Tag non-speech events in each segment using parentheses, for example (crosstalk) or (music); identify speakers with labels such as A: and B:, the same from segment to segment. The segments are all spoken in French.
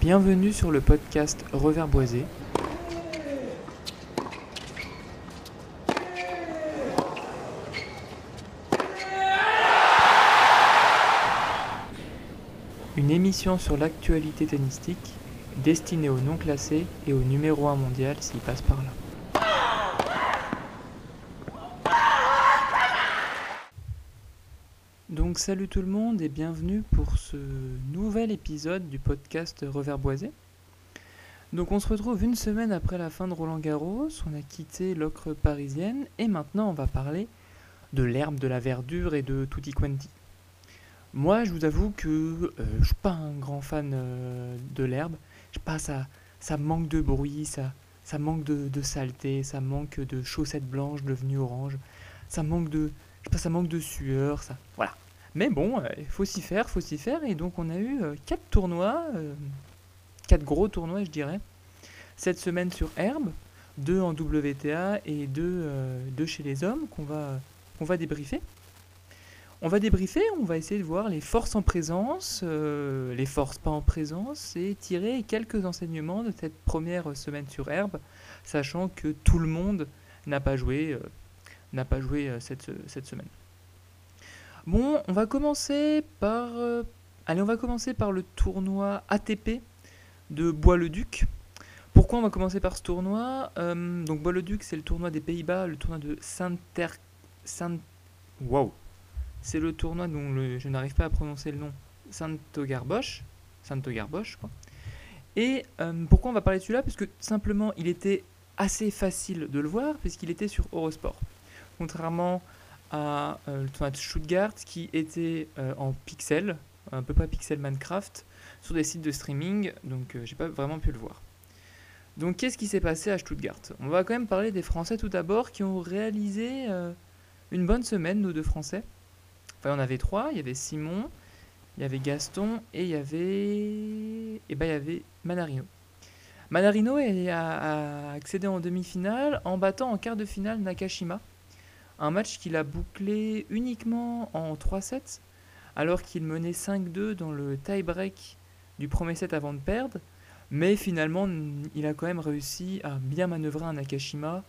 A: Bienvenue sur le podcast Revers Boisé. Une émission sur l'actualité tennistique destinée aux non classés et au numéro 1 mondial s'il passe par là. Salut tout le monde et bienvenue pour ce nouvel épisode du podcast Revers Boisé. Donc on se retrouve une semaine après la fin de Roland Garros, on a quitté l'ocre parisienne et maintenant on va parler de l'herbe, de la verdure et de tutti quanti. Moi je vous avoue que euh, je suis pas un grand fan euh, de l'herbe, je sais pas, ça, manque de bruit, ça, ça manque de, saleté, ça manque de chaussettes blanches devenues oranges, ça manque de, ça manque de sueur, ça, voilà. Mais bon, euh, il faut s'y faire, faut s'y faire. Et donc on a eu euh, quatre tournois, euh, quatre gros tournois, je dirais, cette semaine sur herbe, deux en WTA et deux, chez les hommes qu'on va, qu'on va débriefer. On va débriefer, on va essayer de voir les forces en présence, les forces pas en présence, et tirer quelques enseignements de cette première semaine sur herbe, sachant que tout le monde n'a pas joué, cette semaine. Bon, on va commencer par, euh, allez, on va commencer par le tournoi ATP de Bois-le-Duc. Pourquoi on va commencer par ce tournoi? Euh, Donc Bois-le-Duc, c'est le tournoi des Pays-Bas, le tournoi de Saint-Ter... Saint... Wow C'est le tournoi dont je n'arrive pas à prononcer le nom. Saint-Ogarbosch. Saint-Ogarbosch, quoi. Et euh, pourquoi on va parler de celui-là? Parce que simplement, il était assez facile de le voir, puisqu'il était sur Eurosport. Contrairement à euh, tournoi de Stuttgart, qui était euh, en pixel, un peu pas pixel Minecraft, sur des sites de streaming, donc euh, j'ai pas vraiment pu le voir. Donc qu'est-ce qui s'est passé à Stuttgart? On va quand même parler des Français tout d'abord qui ont réalisé euh, une bonne semaine, nos deux Français. Enfin, on avait trois, il y avait Simon, il y avait Gaston et il y avait et ben il y avait Manarino. Manarino a accédé en demi-finale en battant en quart de finale Nakashima. Un match qu'il a bouclé uniquement en 3 sets, alors qu'il menait 5-2 dans le tie-break du premier set avant de perdre. Mais finalement, il a quand même réussi à bien manœuvrer un Nakashima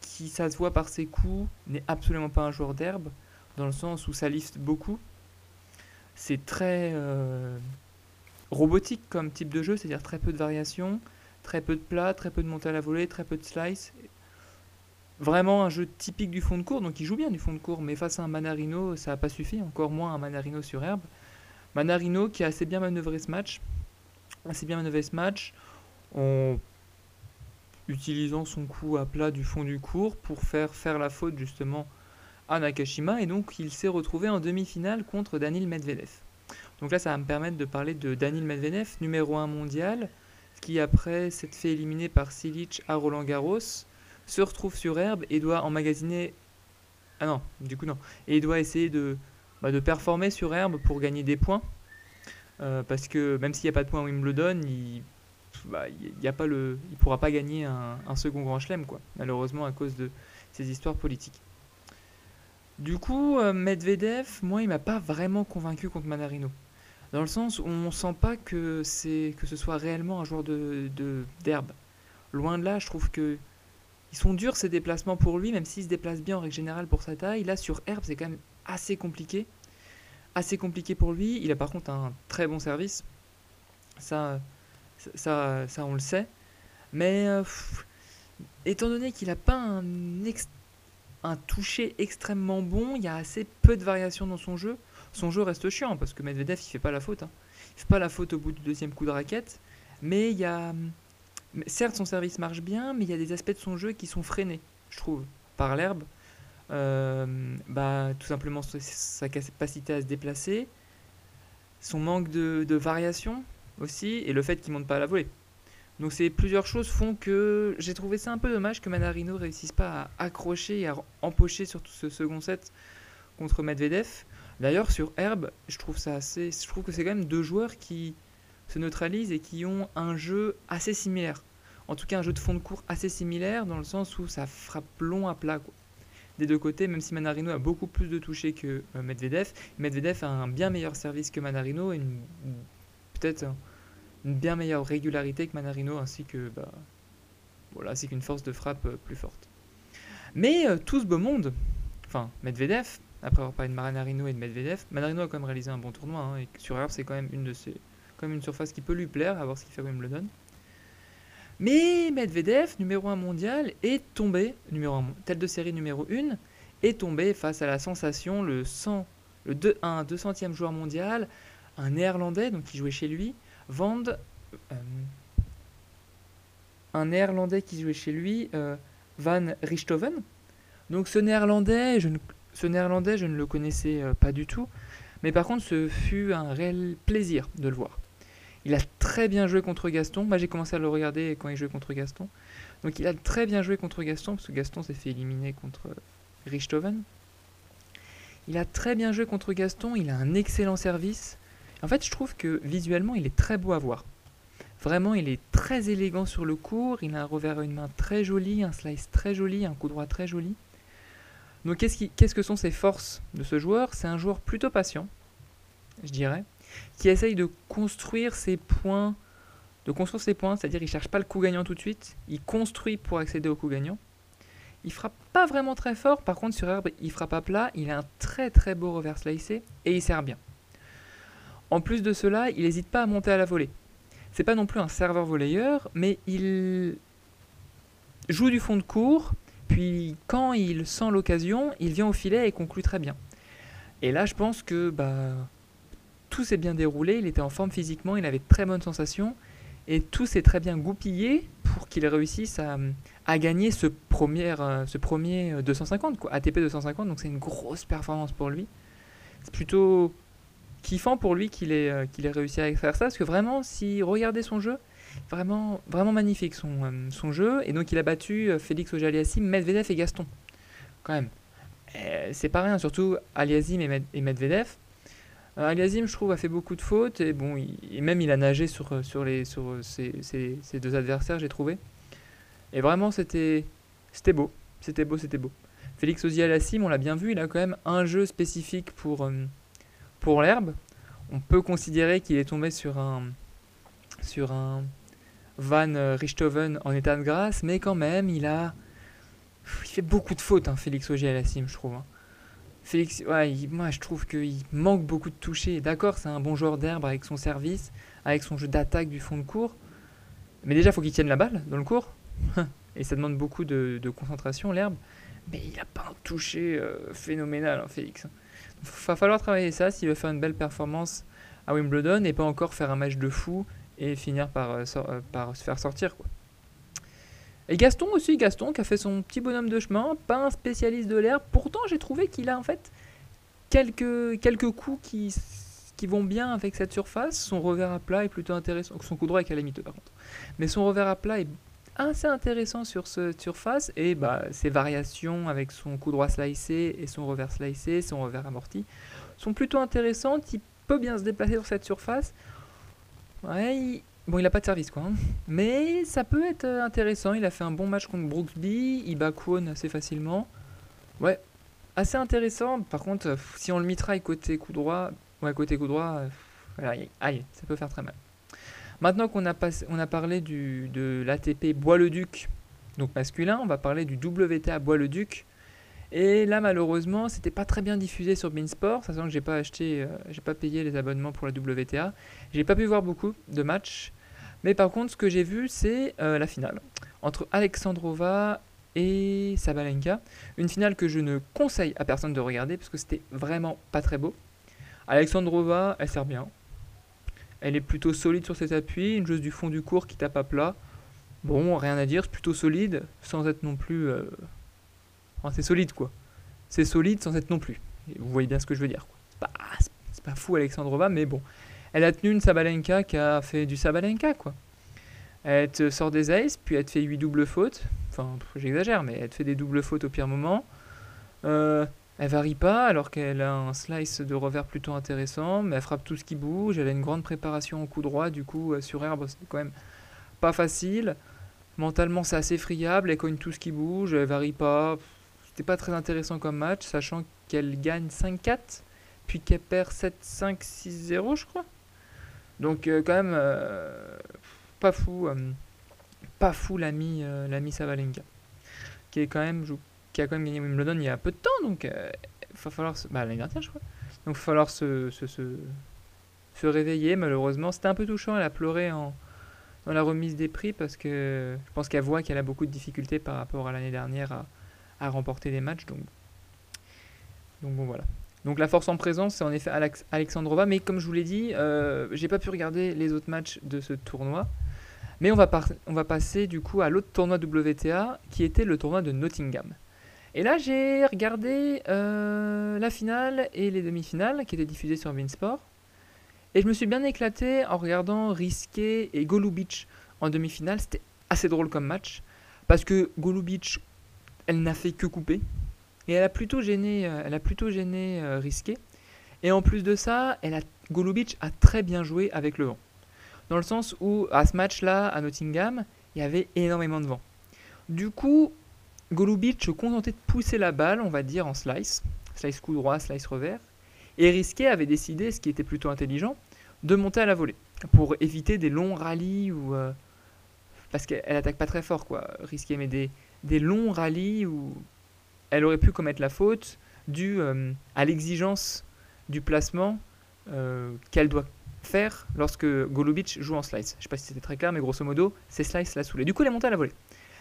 A: qui, ça se voit par ses coups, n'est absolument pas un joueur d'herbe, dans le sens où ça lifte beaucoup. C'est très euh, robotique comme type de jeu, c'est-à-dire très peu de variations, très peu de plats, très peu de montée à la volée, très peu de slice. Vraiment un jeu typique du fond de cours, donc il joue bien du fond de cours, mais face à un Manarino, ça n'a pas suffi, encore moins un Manarino sur herbe. Manarino qui a assez bien manœuvré ce match, assez bien manœuvré ce match, en utilisant son coup à plat du fond du cours pour faire faire la faute justement à Nakashima, et donc il s'est retrouvé en demi-finale contre Danil Medvedev. Donc là, ça va me permettre de parler de Danil Medvedev, numéro 1 mondial, qui après s'être fait éliminer par Silic à Roland Garros, se retrouve sur herbe et doit emmagasiner. Ah non, du coup non. Et il doit essayer de, bah, de performer sur herbe pour gagner des points. Euh, parce que même s'il n'y a pas de points à Wimbledon, il bah, il y a pas le, il pourra pas gagner un, second grand chelem, quoi, malheureusement à cause de ces histoires politiques. Du coup, euh, Medvedev, moi, il m'a pas vraiment convaincu contre Manarino. Dans le sens où on sent pas que, c'est, que ce soit réellement un joueur de- d'herbe. Loin de là, je trouve que ils sont durs ces déplacements pour lui, même s'il se déplace bien en règle générale pour sa taille. Là, sur herbe, c'est quand même assez compliqué. Assez compliqué pour lui. Il a par contre un très bon service. Ça, ça, ça, on le sait. Mais euh, étant donné qu'il n'a pas un, toucher extrêmement bon, il y a assez peu de variations dans son jeu. Son jeu reste chiant parce que Medvedev il fait pas la faute. hein. Il fait pas la faute au bout du deuxième coup de raquette. Mais il y a. Certes, son service marche bien, mais il y a des aspects de son jeu qui sont freinés, je trouve, par l'herbe. Euh, bah, tout simplement sa- capacité à se déplacer, son manque de, de variation aussi, et le fait qu'il monte pas à la volée. Donc c'est plusieurs choses font que j'ai trouvé ça un peu dommage que Manarino réussisse pas à accrocher et à empocher sur tout ce second set contre Medvedev. D'ailleurs sur herbe, je trouve ça assez, je trouve que c'est quand même deux joueurs qui se neutralisent et qui ont un jeu assez similaire. En tout cas un jeu de fond de cours assez similaire dans le sens où ça frappe long à plat quoi. Des deux côtés, même si Manarino a beaucoup plus de toucher que euh, Medvedev, Medvedev a un bien meilleur service que Manarino et peut-être un- une bien meilleure régularité que Manarino, ainsi que bah, voilà, ainsi qu'une force de frappe euh, plus forte. Mais euh, tout ce beau monde, enfin Medvedev, après avoir parlé de Manarino et de Medvedev, Manarino a quand même réalisé un bon tournoi, hein, et sur herbe c'est quand même une de ses, même une surface qui peut lui plaire, à voir ce qu'il fait le Wimbledon. Mais Medvedev, numéro 1 mondial, est tombé, numéro 1, tête de série numéro 1, est tombé face à la sensation, le 100, le 2, 1 200e joueur mondial, un néerlandais donc qui jouait chez lui, Van, euh, un néerlandais qui jouait chez lui, euh, Van Richthoven. Donc ce néerlandais, je ne, ce néerlandais, je ne le connaissais euh, pas du tout, mais par contre ce fut un réel plaisir de le voir. Il a très bien joué contre Gaston. Moi, j'ai commencé à le regarder quand il jouait contre Gaston. Donc, il a très bien joué contre Gaston, parce que Gaston s'est fait éliminer contre Richthofen. Il a très bien joué contre Gaston. Il a un excellent service. En fait, je trouve que visuellement, il est très beau à voir. Vraiment, il est très élégant sur le court. Il a un revers à une main très joli, un slice très joli, un coup droit très joli. Donc, qu'est-ce, qu'est-ce que sont ses forces de ce joueur? C'est un joueur plutôt patient, je dirais qui essaye de construire ses points, de construire ses points, c'est-à-dire il cherche pas le coup gagnant tout de suite, il construit pour accéder au coup gagnant. Il frappe pas vraiment très fort, par contre sur herbe il frappe à plat, il a un très très beau revers slicé et il sert bien. En plus de cela, il n'hésite pas à monter à la volée. C'est pas non plus un serveur volleyeur, mais il joue du fond de cours, puis quand il sent l'occasion, il vient au filet et conclut très bien. Et là, je pense que bah, tout s'est bien déroulé, il était en forme physiquement, il avait de très bonnes sensations, et tout s'est très bien goupillé pour qu'il réussisse à, gagner ce premier, euh, ce premier 250, quoi, ATP 250, donc c'est une grosse performance pour lui. C'est plutôt kiffant pour lui qu'il ait, euh, réussi à faire ça, parce que vraiment, si regardez son jeu, vraiment, vraiment magnifique son, euh, jeu, et donc il a battu Félix Auger-Aliassime, Medvedev et Gaston, quand même. C'est pas rien, surtout Aliassime et Medvedev Aliasim, je trouve, a fait beaucoup de fautes et bon, il, même il a nagé sur, euh, sur, les, sur euh, ses, deux adversaires, j'ai trouvé. Et vraiment, c'était beau, c'était beau, c'était beau. Félix Alassim, on l'a bien vu, il a quand même un jeu spécifique pour, pour l'herbe. On peut considérer qu'il est tombé sur un, sur un Van Richthofen en état de grâce, mais quand même, il a. Il fait beaucoup de fautes, hein, Félix Ogier Alassim, je trouve. Hein. Félix, ouais, moi je trouve qu'il manque beaucoup de toucher. D'accord, c'est un bon joueur d'herbe avec son service, avec son jeu d'attaque du fond de cours. Mais déjà, il faut qu'il tienne la balle dans le cours. (laughs) Et ça demande beaucoup de, concentration, l'herbe. Mais il n'a pas un toucher euh, phénoménal, hein, Félix. Il va falloir travailler ça s'il veut faire une belle performance à Wimbledon et pas encore faire un match de fou et finir par, euh, euh, par se faire sortir. Et Gaston aussi, Gaston qui a fait son petit bonhomme de chemin, pas un spécialiste de l'air. Pourtant, j'ai trouvé qu'il a en fait quelques, quelques coups qui, qui vont bien avec cette surface. Son revers à plat est plutôt intéressant. Son coup droit est calamiteux par contre. Mais son revers à plat est assez intéressant sur cette surface. Et bah, ses variations avec son coup droit slicé et son revers slicé, son revers amorti, sont plutôt intéressantes. Il peut bien se déplacer sur cette surface. Ouais, Bon, il n'a pas de service, quoi. Hein. Mais ça peut être euh, intéressant. Il a fait un bon match contre Brooksby. Il bat Kwon assez facilement. Ouais, assez intéressant. Par contre, euh, si on le mitraille côté coup droit, ouais, côté coup droit, euh, aïe, ça peut faire très mal. Maintenant qu'on a, on a parlé du, de l'ATP Bois-le-Duc, donc masculin, on va parler du WTA Bois-le-Duc. Et là, malheureusement, c'était pas très bien diffusé sur Beansport, sachant que j'ai pas acheté, j'ai pas payé les abonnements pour la WTA. J'ai pas pu voir beaucoup de matchs. Mais par contre, ce que j'ai vu, c'est euh, la finale entre Alexandrova et Sabalenka. Une finale que je ne conseille à personne de regarder parce que c'était vraiment pas très beau. Alexandrova, elle sert bien. Elle est plutôt solide sur ses appuis, une joueuse du fond du cours qui tape à plat. Bon, rien à dire, c'est plutôt solide, sans être non plus. Euh, enfin, c'est solide quoi. C'est solide sans être non plus. vous voyez bien ce que je veux dire. C'est pas fou Alexandrova, mais bon. Elle a tenu une Sabalenka qui a fait du Sabalenka, quoi. Elle sort des aces, puis elle te fait 8 doubles fautes. Enfin, j'exagère, mais elle te fait des doubles fautes au pire moment. Euh, elle varie pas, alors qu'elle a un slice de revers plutôt intéressant, mais elle frappe tout ce qui bouge. Elle a une grande préparation au coup droit, du coup, euh, sur herbe, c'est quand même pas facile. Mentalement, c'est assez friable. Elle cogne tout ce qui bouge, elle varie pas. C'était pas très intéressant comme match, sachant qu'elle gagne 5-4, puis qu'elle perd 7-5-6-0, je crois. Donc euh, quand même, euh, pas fou, pas fou l'ami l'ami Savalenka, qui est quand même qui a quand même gagné Wimbledon il y a peu de temps, donc il va falloir se... bah, l'année dernière je crois. Donc va falloir se, se, se, se réveiller malheureusement. C'était un peu touchant, elle a pleuré en, dans la remise des prix parce que je pense qu'elle voit qu'elle a beaucoup de difficultés par rapport à l'année dernière à, à, remporter des matchs. Donc, donc bon voilà. Donc la force en présence, c'est en effet Alex Alexandrova, mais comme je vous l'ai dit, euh, j'ai pas pu regarder les autres matchs de ce tournoi. Mais on va, on va passer du coup à l'autre tournoi WTA qui était le tournoi de Nottingham. Et là j'ai regardé euh, la finale et les demi-finales qui étaient diffusées sur Winsport. Et je me suis bien éclaté en regardant Risqué et Golubic en demi-finale. C'était assez drôle comme match. Parce que Golubic, elle n'a fait que couper. Et elle a plutôt gêné, euh, elle a plutôt gêné euh, Risqué. Et en plus de ça, elle a, Golubic a très bien joué avec le vent. Dans le sens où, à ce match-là, à Nottingham, il y avait énormément de vent. Du coup, Golubic se contentait de pousser la balle, on va dire, en slice. Slice coup droit, slice revers. Et Risqué avait décidé, ce qui était plutôt intelligent, de monter à la volée pour éviter des longs rallyes ou euh, parce qu'elle attaque pas très fort quoi, Risqué, mais des, des longs rallyes où elle aurait pu commettre la faute due euh, à l'exigence du placement euh, qu'elle doit faire lorsque Golubic joue en slice. Je sais pas si c'était très clair, mais grosso modo, c'est slice la saoulée. Du coup, elle est montée à la volée.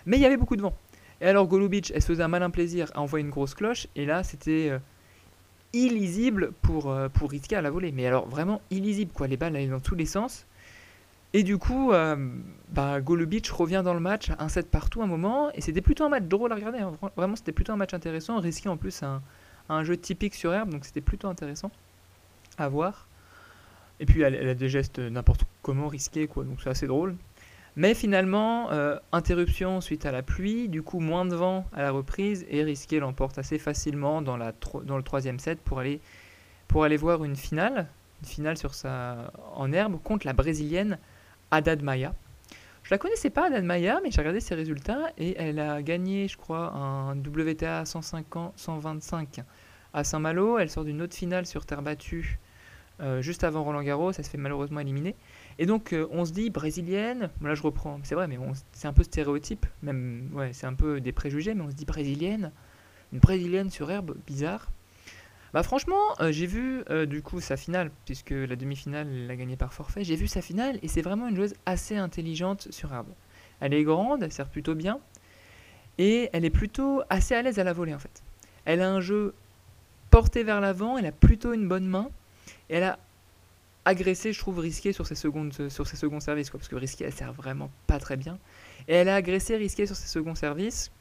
A: Mais il y avait beaucoup de vent. Et alors Golubic, elle se faisait un malin plaisir à envoyer une grosse cloche, et là, c'était illisible pour, euh, pour risquer à la volée. Mais alors vraiment illisible, quoi. Les balles allaient dans tous les sens. Et du coup, euh, bah, Golubic revient dans le match, un set partout un moment, et c'était plutôt un match drôle à regarder. Hein. Vraiment, c'était plutôt un match intéressant, risqué en plus un, un jeu typique sur herbe, donc c'était plutôt intéressant à voir. Et puis, elle, elle a des gestes n'importe comment risqués, quoi, donc c'est assez drôle. Mais finalement, euh, interruption suite à la pluie, du coup moins de vent à la reprise et Risqué l'emporte assez facilement dans, la dans le troisième set pour aller, pour aller voir une finale, une finale sur sa, en herbe contre la brésilienne Haddad Maya. Je la connaissais pas Haddad Maya, mais j'ai regardé ses résultats et elle a gagné, je crois, un WTA 150, 125 à Saint-Malo. Elle sort d'une autre finale sur terre battue euh, juste avant Roland Garros, ça se fait malheureusement éliminer. Et donc euh, on se dit brésilienne, là je reprends, c'est vrai, mais c'est un peu stéréotype, même ouais, c'est un peu des préjugés, mais on se dit brésilienne, une brésilienne sur herbe, bizarre. Bah franchement, euh, j'ai vu euh, du coup sa finale, puisque la demi-finale l'a gagnée par forfait, j'ai vu sa finale et c'est vraiment une joueuse assez intelligente sur herbe. Elle est grande, elle sert plutôt bien, et elle est plutôt assez à l'aise à la volée en fait. Elle a un jeu porté vers l'avant, elle a plutôt une bonne main, et elle a agressé, je trouve, risqué sur ses secondes, sur ses seconds services, quoi, parce que risqué, elle sert vraiment pas très bien. Et elle a agressé risqué sur ses seconds services,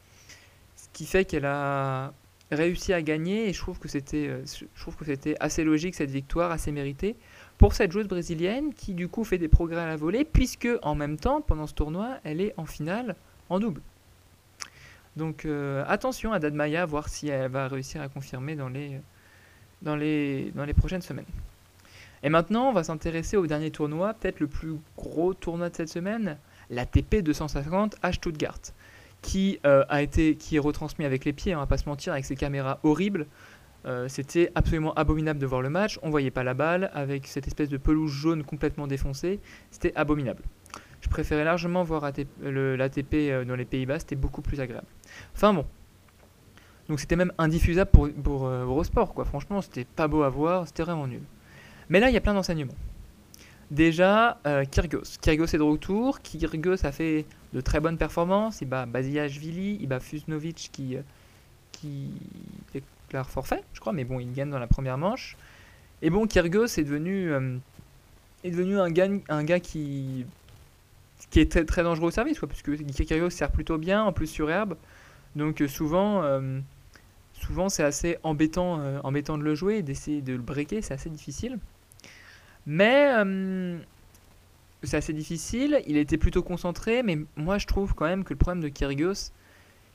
A: ce qui fait qu'elle a réussi à gagner, et je trouve que c'était, euh, je trouve que c'était assez logique cette victoire, assez méritée pour cette joueuse brésilienne qui du coup fait des progrès à la volée, puisque en même temps, pendant ce tournoi, elle est en finale en double. Donc euh, attention à Dadmaya, voir si elle va réussir à confirmer dans les, dans les, dans les prochaines semaines. Et maintenant, on va s'intéresser au dernier tournoi, peut-être le plus gros tournoi de cette semaine, l'ATP 250 à Stuttgart, qui, euh, a été, qui est retransmis avec les pieds, on va pas se mentir, avec ses caméras horribles. Euh, c'était absolument abominable de voir le match, on voyait pas la balle, avec cette espèce de pelouse jaune complètement défoncée, c'était abominable. Je préférais largement voir l'ATP euh, dans les Pays-Bas, c'était beaucoup plus agréable. Enfin bon. Donc c'était même indiffusable pour, pour Eurosport, quoi. Franchement, c'était pas beau à voir, c'était vraiment nul. Mais là, il y a plein d'enseignements. Déjà, euh, Kyrgios. Kyrgios est de retour. Kyrgios a fait de très bonnes performances. Il bat Basilashvili, il bat Fusnovic qui, euh, qui déclare forfait, je crois, mais bon, il gagne dans la première manche. Et bon, Kyrgios est devenu, euh, un, gars, qui, est très, dangereux au service, quoi, puisque Kyrgios sert plutôt bien, en plus sur herbe. Donc souvent, souvent c'est assez embêtant, embêtant de le jouer, d'essayer de le breaker, c'est assez difficile. Mais euh, c'est assez difficile. Il était plutôt concentré, mais moi je trouve quand même que le problème de Kyrgios,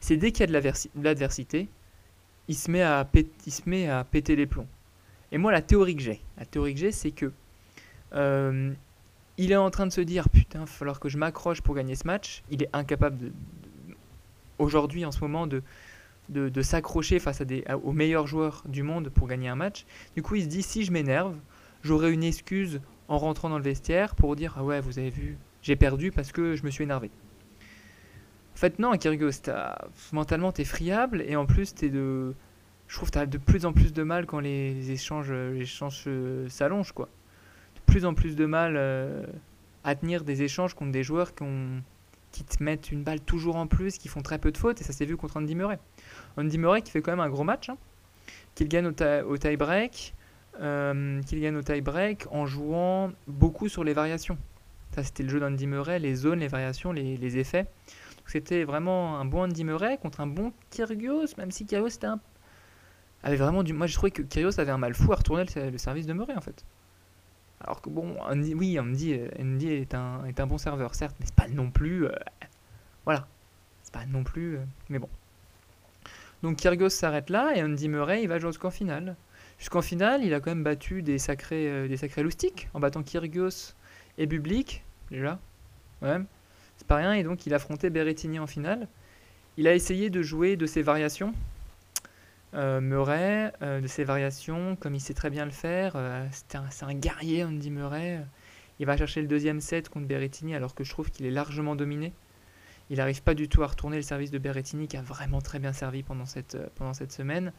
A: c'est dès qu'il y a de l'adversité, il, se met à péter les plombs. Et moi, la théorie que j'ai, la théorie que j'ai, c'est que euh, il est en train de se dire putain, il va falloir que je m'accroche pour gagner ce match. Il est incapable aujourd'hui, en ce moment, de, s'accrocher face aux meilleurs joueurs du monde pour gagner un match. Du coup, il se dit si je m'énerve, j'aurai une excuse en rentrant dans le vestiaire pour dire Ah ouais, vous avez vu, j'ai perdu parce que je me suis énervé. En fait, non, Kyrgios, mentalement, t'es friable et en plus, t'es de. Je trouve que t'as de plus en plus de mal quand les, échanges, les échanges s'allongent, quoi. De plus en plus de mal euh, à tenir des échanges contre des joueurs qui, qui te mettent une balle toujours en plus, qui font très peu de fautes, et ça s'est vu contre Andy Murray. Andy Murray qui fait quand même un gros match, hein, qu'il gagne au, tie-break, euh, qu'il gagne au tie-break en jouant beaucoup sur les variations. Ça, c'était le jeu d'Andy Murray, les zones, les variations, les effets. C'était vraiment un bon Andy Murray contre un bon Kyrgios, même si Kyrgios était un... avait vraiment du. Moi, je trouvais que Kyrgios avait un mal fou à retourner le, service de Murray en fait. Alors que bon, Andy, oui, Andy, Andy est, un, est un bon serveur, certes, mais c'est pas non plus. Euh, voilà. C'est pas non plus. Euh, mais bon. Donc Kyrgios s'arrête là et Andy Murray il va jusqu'en finale. Jusqu'en finale, il a quand même battu des sacrés, euh, des sacrés loustiques en battant Kyrgios et Bublik, déjà. Ouais. C'est pas rien, et donc il affrontait Berrettini en finale. Il a essayé de jouer de ses variations. Euh, Murray, euh, de ses variations, comme il sait très bien le faire. C'est un, guerrier, on dit Murray. Il va chercher le deuxième set contre Berrettini, alors que je trouve qu'il est largement dominé. Il n'arrive pas du tout à retourner le service de Berrettini, qui a vraiment très bien servi pendant cette semaine.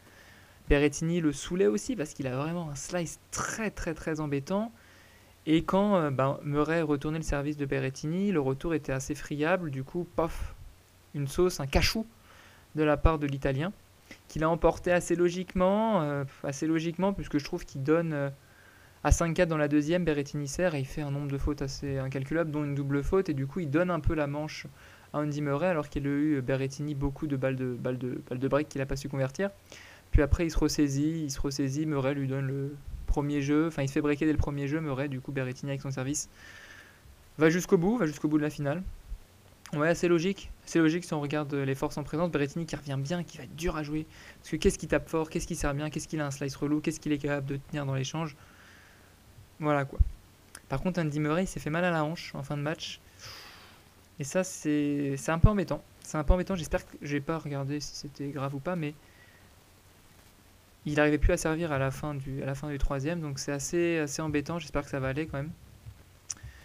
A: Berrettini le saoulait aussi, parce qu'il a vraiment un slice très très très embêtant. Et quand euh, ben, Murray retournait le service de Berrettini, le retour était assez friable. Du coup, pof, une sauce, un cachou de la part de l'Italien, qu'il a emporté assez logiquement, euh, assez logiquement, puisque je trouve qu'il donne euh, à 5-4 dans la deuxième, Berrettini sert et il fait un nombre de fautes assez incalculable, dont une double faute, et du coup il donne un peu la manche à Andy Murray, alors qu'il a eu Berrettini beaucoup de balles de, balles de, balles de break qu'il n'a pas su convertir. Puis après il se ressaisit, il se ressaisit, Murray lui donne le, premier jeu, enfin il se fait breaker dès le premier jeu, Murray, du coup Berrettini avec son service va jusqu'au bout, va jusqu'au bout de la finale. Ouais, c'est logique. C'est logique si on regarde les forces en présence. Berrettini qui revient bien, qui va être dur à jouer. Parce que qu'est-ce qui tape fort, qu'est-ce qui sert bien, qu'est-ce qu'il a un slice relou, qu'est-ce qu'il est capable de tenir dans l'échange. Voilà quoi. Par contre, Andy Murray s'est fait mal à la hanche en fin de match. Et ça, c'est un peu embêtant. C'est un peu embêtant. J'espère que j'ai pas regardé si c'était grave ou pas, mais il n'arrivait plus à servir à la fin du, à la fin du troisième, donc c'est assez, assez embêtant. J'espère que ça va aller quand même.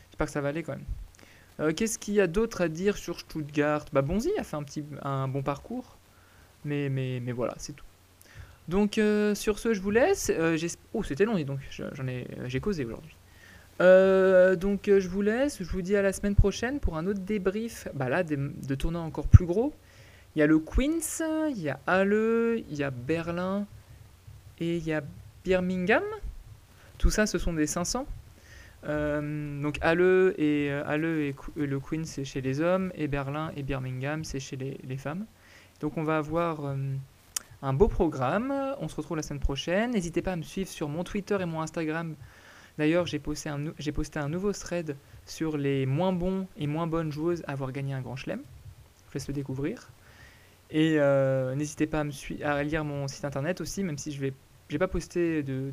A: J'espère que ça va aller quand même. Euh, qu'est-ce qu'il y a d'autre à dire sur Stuttgart? Bah Bonzi a fait un, petit, un bon parcours, mais, mais, mais voilà, c'est tout. Donc euh, sur ce, je vous laisse. Euh, oh, c'était long, donc j'en ai, j'ai causé aujourd'hui. donc je vous laisse. Je vous dis à la semaine prochaine pour un autre débrief. Bah là, de, de tournois encore plus gros. Il y a le Queens, il y a Halle, il y a Berlin, et il y a Birmingham. Tout ça, ce sont des 500. Euh, donc Halle et, euh, et le Queen, c'est chez les hommes, et Berlin et Birmingham, c'est chez les, femmes. Donc on va avoir euh, un beau programme. On se retrouve la semaine prochaine. N'hésitez pas à me suivre sur mon Twitter et mon Instagram. D'ailleurs, j'ai posté, un, posté un nouveau thread sur les moins bons et moins bonnes joueuses à avoir gagné un grand chelem. Je vous laisse le découvrir. Et n'hésitez pas à, me à lire mon site internet aussi, même si je vais j'ai pas posté de,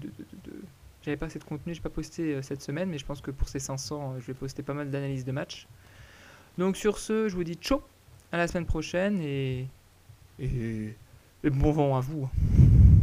A: j'avais pas assez de contenu, j'ai pas posté euh, cette semaine, mais je pense que pour ces 500, euh, je vais poster pas mal d'analyses de matchs. Donc sur ce, je vous dis ciao, à la semaine prochaine et, et, et bon vent à vous.